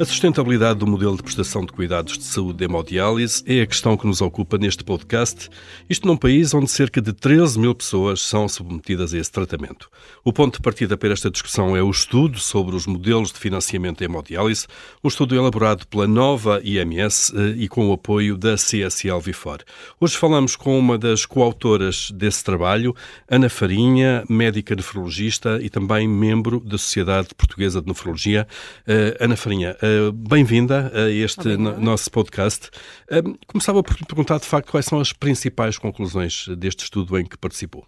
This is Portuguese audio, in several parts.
A sustentabilidade do modelo de prestação de cuidados de saúde de hemodiálise é a questão que nos ocupa neste podcast, isto num país onde cerca de 13 mil pessoas são submetidas a esse tratamento. O ponto de partida para esta discussão é o estudo sobre os modelos de financiamento da hemodiálise, um estudo elaborado pela nova IMS eh, e com o apoio da CSL Vifor. Hoje falamos com uma das coautoras desse trabalho, Ana Farinha, médica nefrologista e também membro da Sociedade Portuguesa de Nefrologia. Uh, Ana Farinha, bem-vinda a este nosso podcast. Uh, começava por perguntar, de facto, quais são as principais conclusões deste estudo em que participou.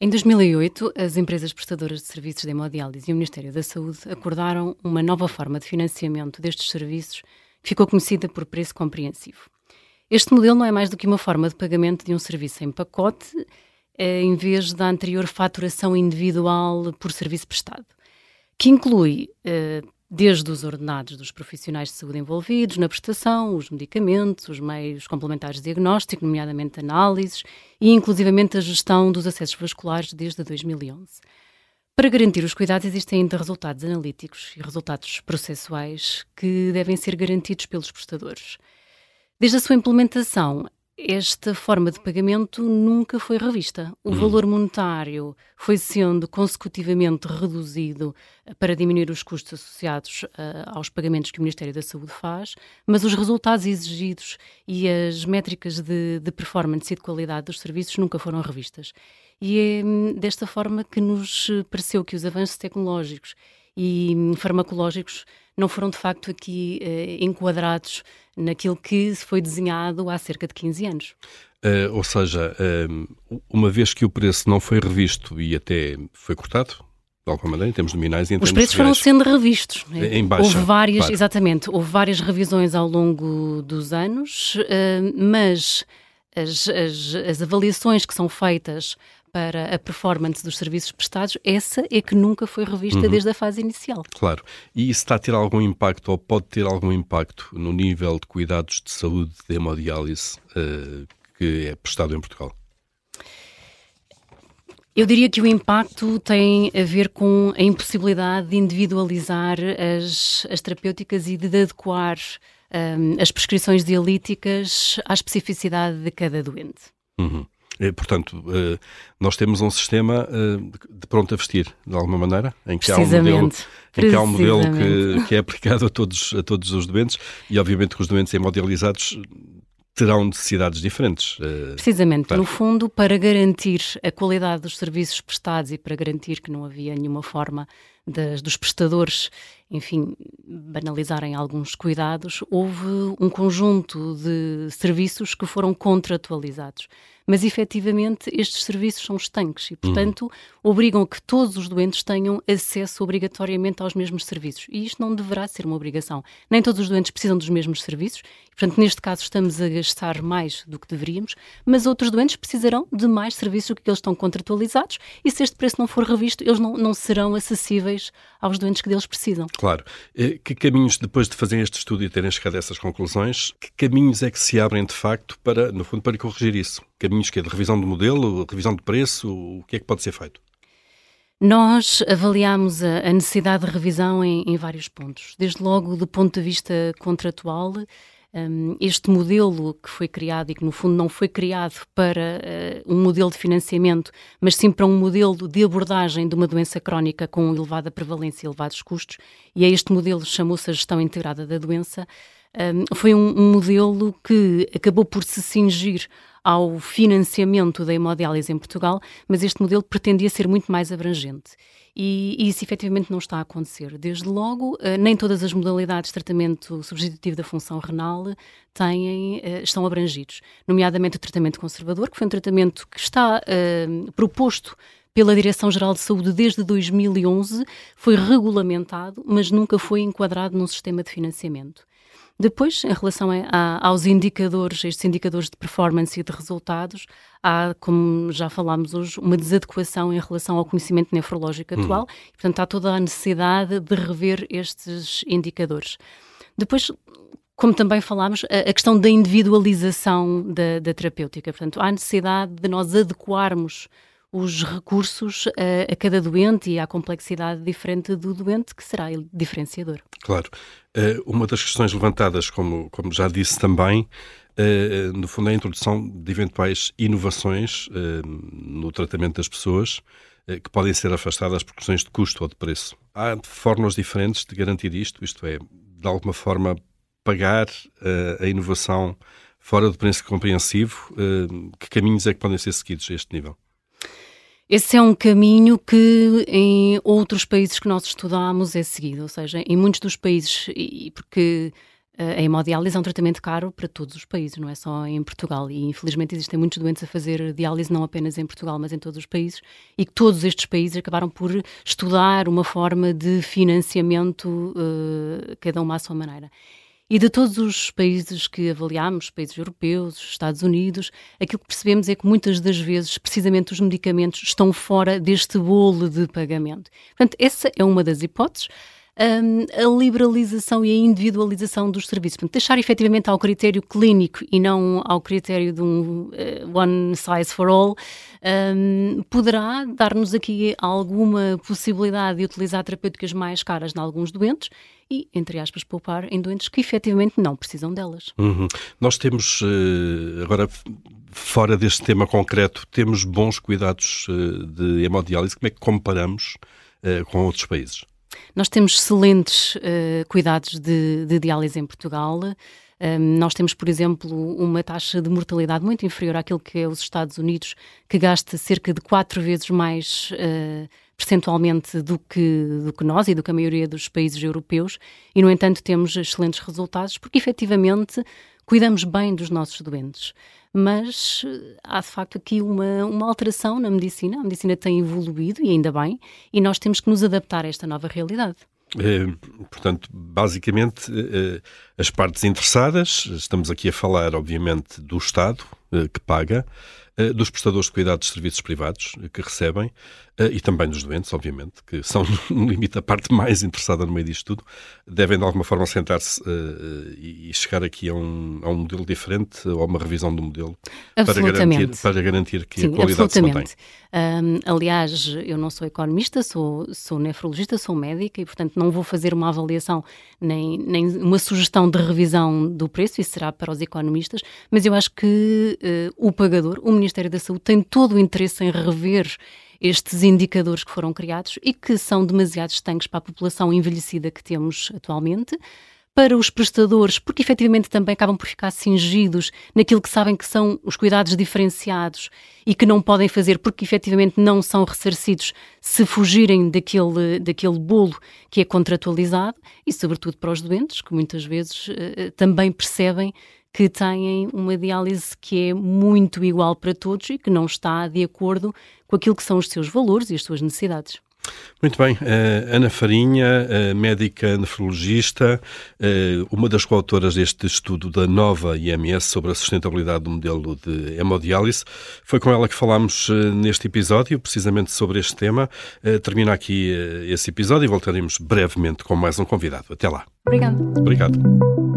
Em 2008, as empresas prestadoras de serviços de hemodiálise e o Ministério da Saúde acordaram uma nova forma de financiamento destes serviços que ficou conhecida por preço compreensivo. Este modelo não é mais do que uma forma de pagamento de um serviço em pacote, em vez da anterior faturação individual por serviço prestado, que inclui desde os ordenados dos profissionais de saúde envolvidos na prestação, os medicamentos, os meios complementares de diagnóstico, nomeadamente análises, e inclusivamente a gestão dos acessos vasculares desde 2011. Para garantir os cuidados existem ainda resultados analíticos e resultados processuais que devem ser garantidos pelos prestadores. Desde a sua implementação, esta forma de pagamento nunca foi revista. O uhum. valor monetário foi sendo consecutivamente reduzido eh, para diminuir os custos associados uh, aos pagamentos que o Ministério da Saúde faz, mas os resultados exigidos e as métricas de, de performance e de qualidade dos serviços nunca foram revistas. E é hum, desta forma que nos pareceu que os avanços tecnológicos e hum, farmacológicos não foram de facto aqui uh, enquadrados naquilo que foi desenhado há cerca de 15 anos. Uh, ou seja, uh, uma vez que o preço não foi revisto e até foi cortado, de alguma maneira, em termos nominais e em Os preços foram sendo revistos. Né? Em baixa, houve várias, claro. exatamente, houve várias revisões ao longo dos anos, mas as, as, as avaliações que são feitas para a performance dos serviços prestados, essa é que nunca foi revista uhum. desde a fase inicial. Claro. E isso está a ter algum impacto, ou pode ter algum impacto, no nível de cuidados de saúde de hemodiálise uh, que é prestado em Portugal? Eu diria que o impacto tem a ver com a impossibilidade de individualizar as, as terapêuticas e de adequar um, as prescrições dialíticas à especificidade de cada doente. Uhum. Eh, portanto, eh, nós temos um sistema eh, de pronto a vestir, de alguma maneira, em que há um modelo, em que, há um modelo que, que, é aplicado a todos, a todos os doentes e, obviamente, que os doentes hemodializados terão necessidades diferentes. Precisamente, no fundo, para garantir a qualidade dos serviços prestados e para garantir que não havia nenhuma forma das, dos prestadores, enfim, banalizarem alguns cuidados, houve um conjunto de serviços que foram contratualizados mas efetivamente estes serviços são estanques e, portanto, uhum. obrigam que todos os doentes tenham acesso obrigatoriamente aos mesmos serviços. E isto não deverá ser uma obrigação. Nem todos os doentes precisam dos mesmos serviços, e, portanto, neste caso estamos a gastar mais do que deveríamos, mas outros doentes precisarão de mais serviços do que eles estão contratualizados e se este preço não for revisto, eles não, não serão acessíveis aos doentes que deles precisam. Claro. Eh, que caminhos, depois de fazer este estudo e terem chegado a essas conclusões, que caminhos é que se abrem de facto para, no fundo, para corrigir isso? Caminhos que é de revisão do modelo, revisão de preço, o que é que pode ser feito? Nós avaliamos a, necessidade de revisão em, em, vários pontos. Desde logo, do ponto de vista contratual, um, este modelo que foi criado e que, no fundo, não foi criado para uh, um modelo de financiamento, mas sim para um modelo de abordagem de uma doença crónica com elevada prevalência e elevados custos, e a este modelo chamou-se a gestão integrada da doença, um, foi um modelo que acabou por se cingir ao financiamento da hemodiálise em Portugal, mas este modelo pretendia ser muito mais abrangente. E, e, isso efetivamente não está a acontecer. Desde logo, uh, nem todas as modalidades de tratamento substitutivo da função renal têm, uh, estão abrangidos, nomeadamente o tratamento conservador, que foi um tratamento que está uh, proposto pela Direção-Geral de Saúde desde 2011, foi regulamentado, mas nunca foi enquadrado num sistema de financiamento. Depois, em relação a, aos indicadores, estes indicadores de performance e de resultados, há, como já falámos hoje, uma desadequação em relação ao conhecimento nefrológico atual uhum. e, portanto, há toda a necessidade de rever estes indicadores. Depois, como também falámos, a, a questão da individualização da, da terapêutica. Portanto, há necessidade de nós adequarmos os recursos a, a, cada doente e à complexidade diferente do doente, que será diferenciador. Claro. Uh, uma das questões levantadas, como, como já disse também, uh, no fundo, é a introdução de eventuais inovações uh, no tratamento das pessoas que podem ser afastadas por questões de custo ou de preço. Há formas diferentes de garantir isto, isto é, de alguma forma, pagar a inovação fora do preço compreensivo. que caminhos é que podem ser seguidos a este nível? Esse é um caminho que em outros países que nós estudamos é seguido, ou seja, em muitos dos países, e porque eh, a hemodiálise é um tratamento caro para todos os países, não é só em Portugal. E infelizmente existem muitos doentes a fazer diálise não apenas em Portugal, mas em todos os países. E todos estes países acabaram por estudar uma forma de financiamento, uh, cada uma à sua maneira. E de todos os países que avaliámos, países europeus, Estados Unidos, aquilo que percebemos é que muitas das vezes, precisamente, os medicamentos estão fora deste bolo de pagamento. Portanto, essa é uma das hipóteses. Um, a liberalização e a individualização dos serviços. Portanto, deixar efetivamente ao critério clínico e não ao critério de um uh, one size for all, um, poderá dar-nos aqui alguma possibilidade de utilizar terapêuticas mais caras em alguns doentes e, entre aspas, poupar em doentes que efetivamente não precisam delas. Uhum. Nós temos, eh, agora, fora deste tema concreto, temos bons cuidados eh, de hemodiálise. Como é que comparamos com outros países? Nós temos excelentes cuidados de, de diálise em Portugal. Um, nós temos, por exemplo, uma taxa de mortalidade muito inferior àquilo que é os Estados Unidos, que gasta cerca de quatro vezes mais uh, percentualmente do que, do que nós e do que a maioria dos países europeus, e no entanto temos excelentes resultados porque efetivamente cuidamos bem dos nossos doentes. Mas eh, há de facto aqui uma, uma alteração na medicina, a medicina tem evoluído e ainda bem, e nós temos que nos adaptar a esta nova realidade. É, portanto, basicamente, é, as partes interessadas, estamos aqui a falar, obviamente, do Estado, é, que paga, dos prestadores de cuidados de serviços privados, que recebem, Uh, e também dos doentes, obviamente, que são, no limite, a parte mais interessada no meio disto tudo, devem de alguma forma sentar-se e chegar aqui a um, a um modelo diferente ou a uma revisão do modelo para garantir, para garantir que Sim, a qualidade se mantém. Um, aliás, eu não sou economista, sou, sou nefrologista, sou médica e, portanto, não vou fazer uma avaliação nem, nem uma sugestão de revisão do preço, isso será para os economistas, mas eu acho que uh, o pagador, o Ministério da Saúde, tem todo o interesse em rever estes indicadores que foram criados e que são demasiado estanques para a população envelhecida que temos atualmente, para os prestadores, porque efetivamente também acabam por ficar cingidos naquilo que sabem que são os cuidados diferenciados e que não podem fazer porque efetivamente não são ressarcidos se fugirem daquele, daquele bolo que é contratualizado e, sobretudo, para os doentes, que muitas vezes uh, também percebem que têm uma diálise que é muito igual para todos e que não está de acordo com aquilo que são os seus valores e as suas necessidades. Muito bem, uh, Ana Farinha, uh, médica nefrologista, uh, uma das coautoras deste estudo da nova IMS sobre a sustentabilidade do modelo de hemodiálise. Foi com ela que falámos neste episódio, precisamente sobre este tema. termina aqui esse episódio e voltaremos brevemente com mais um convidado. Até lá. Obrigada. Obrigado.